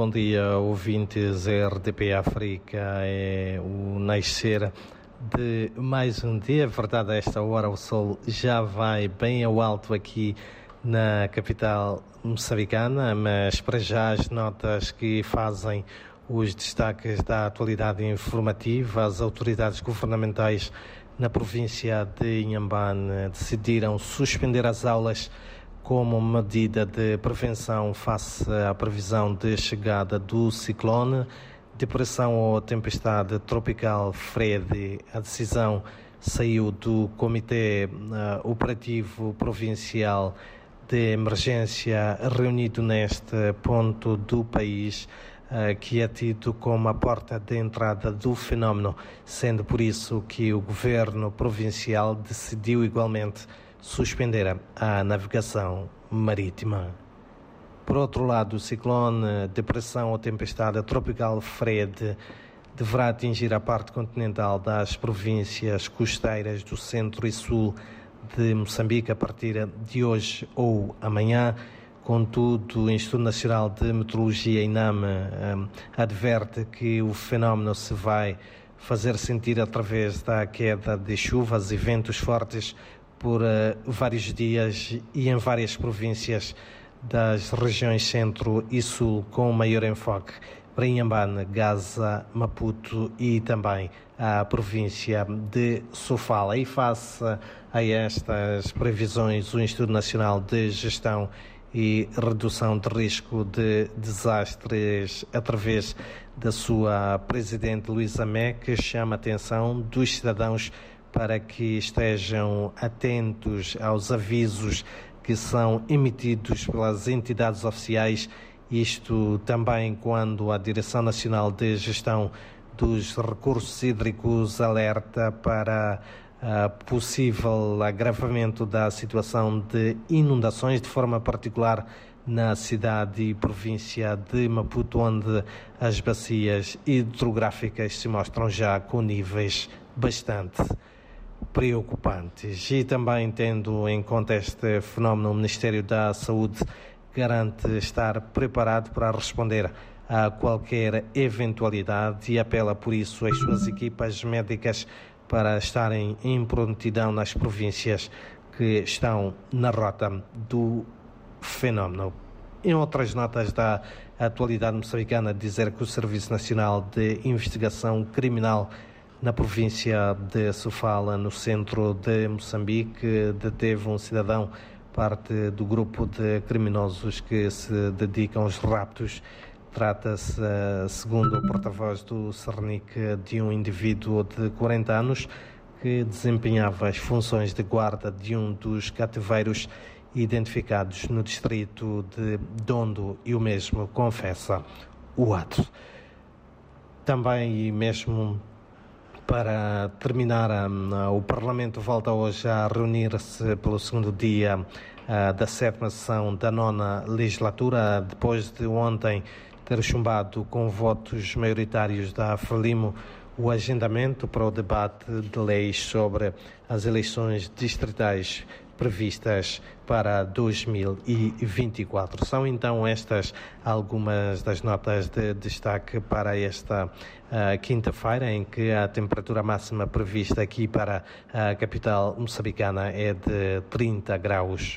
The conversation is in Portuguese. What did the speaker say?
Bom dia, ouvintes RDP África. É o nascer de mais um dia. É verdade, a esta hora o sol já vai bem ao alto aqui na capital moçambicana, mas para já as notas que fazem os destaques da atualidade informativa, as autoridades governamentais na província de Inhambane decidiram suspender as aulas como medida de prevenção face à previsão de chegada do ciclone, depressão ou tempestade tropical Fred. A decisão saiu do Comitê uh, Operativo Provincial de Emergência reunido neste ponto do país. Uh, que é tido como a porta de entrada do fenómeno, sendo por isso que o governo provincial decidiu igualmente suspender a navegação marítima. Por outro lado, o ciclone, depressão ou tempestade tropical Fred deverá atingir a parte continental das províncias costeiras do centro e sul de Moçambique a partir de hoje ou amanhã. Contudo, o Instituto Nacional de Meteorologia, INAME, um, adverte que o fenómeno se vai fazer sentir através da queda de chuvas e ventos fortes por uh, vários dias e em várias províncias das regiões centro e sul, com maior enfoque para Inhambane, Gaza, Maputo e também a província de Sofala. E face a estas previsões, o Instituto Nacional de Gestão e Redução de Risco de Desastres, através da sua presidente Luísa Meque, chama a atenção dos cidadãos para que estejam atentos aos avisos que são emitidos pelas entidades oficiais, isto também quando a Direção Nacional de Gestão dos Recursos Hídricos alerta para possível agravamento da situação de inundações, de forma particular na cidade e província de Maputo, onde as bacias hidrográficas se mostram já com níveis bastante preocupantes. E também tendo em conta este fenómeno, o Ministério da Saúde garante estar preparado para responder a qualquer eventualidade e apela por isso às suas equipas médicas para estarem em prontidão nas províncias que estão na rota do fenómeno. Em outras notas da atualidade moçambicana, dizer que o Serviço Nacional de Investigação Criminal na província de Sofala, no centro de Moçambique, deteve um cidadão, parte do grupo de criminosos que se dedicam aos raptos. Trata-se, eh, segundo o porta-voz do Cernic, de um indivíduo de 40 anos que desempenhava as funções de guarda de um dos cativeiros identificados no distrito de Dondo e o mesmo confessa o ato. Também e mesmo para terminar, um, o Parlamento volta hoje a reunir-se pelo segundo dia uh, da sétima sessão da nona legislatura, depois de ontem ter chumbado com votos maioritários da Frelimo o agendamento para o debate de leis sobre as eleições distritais previstas para 2024. São então estas algumas das notas de destaque para esta uh, quinta-feira, em que a temperatura máxima prevista aqui para a capital moçambicana é de 30 graus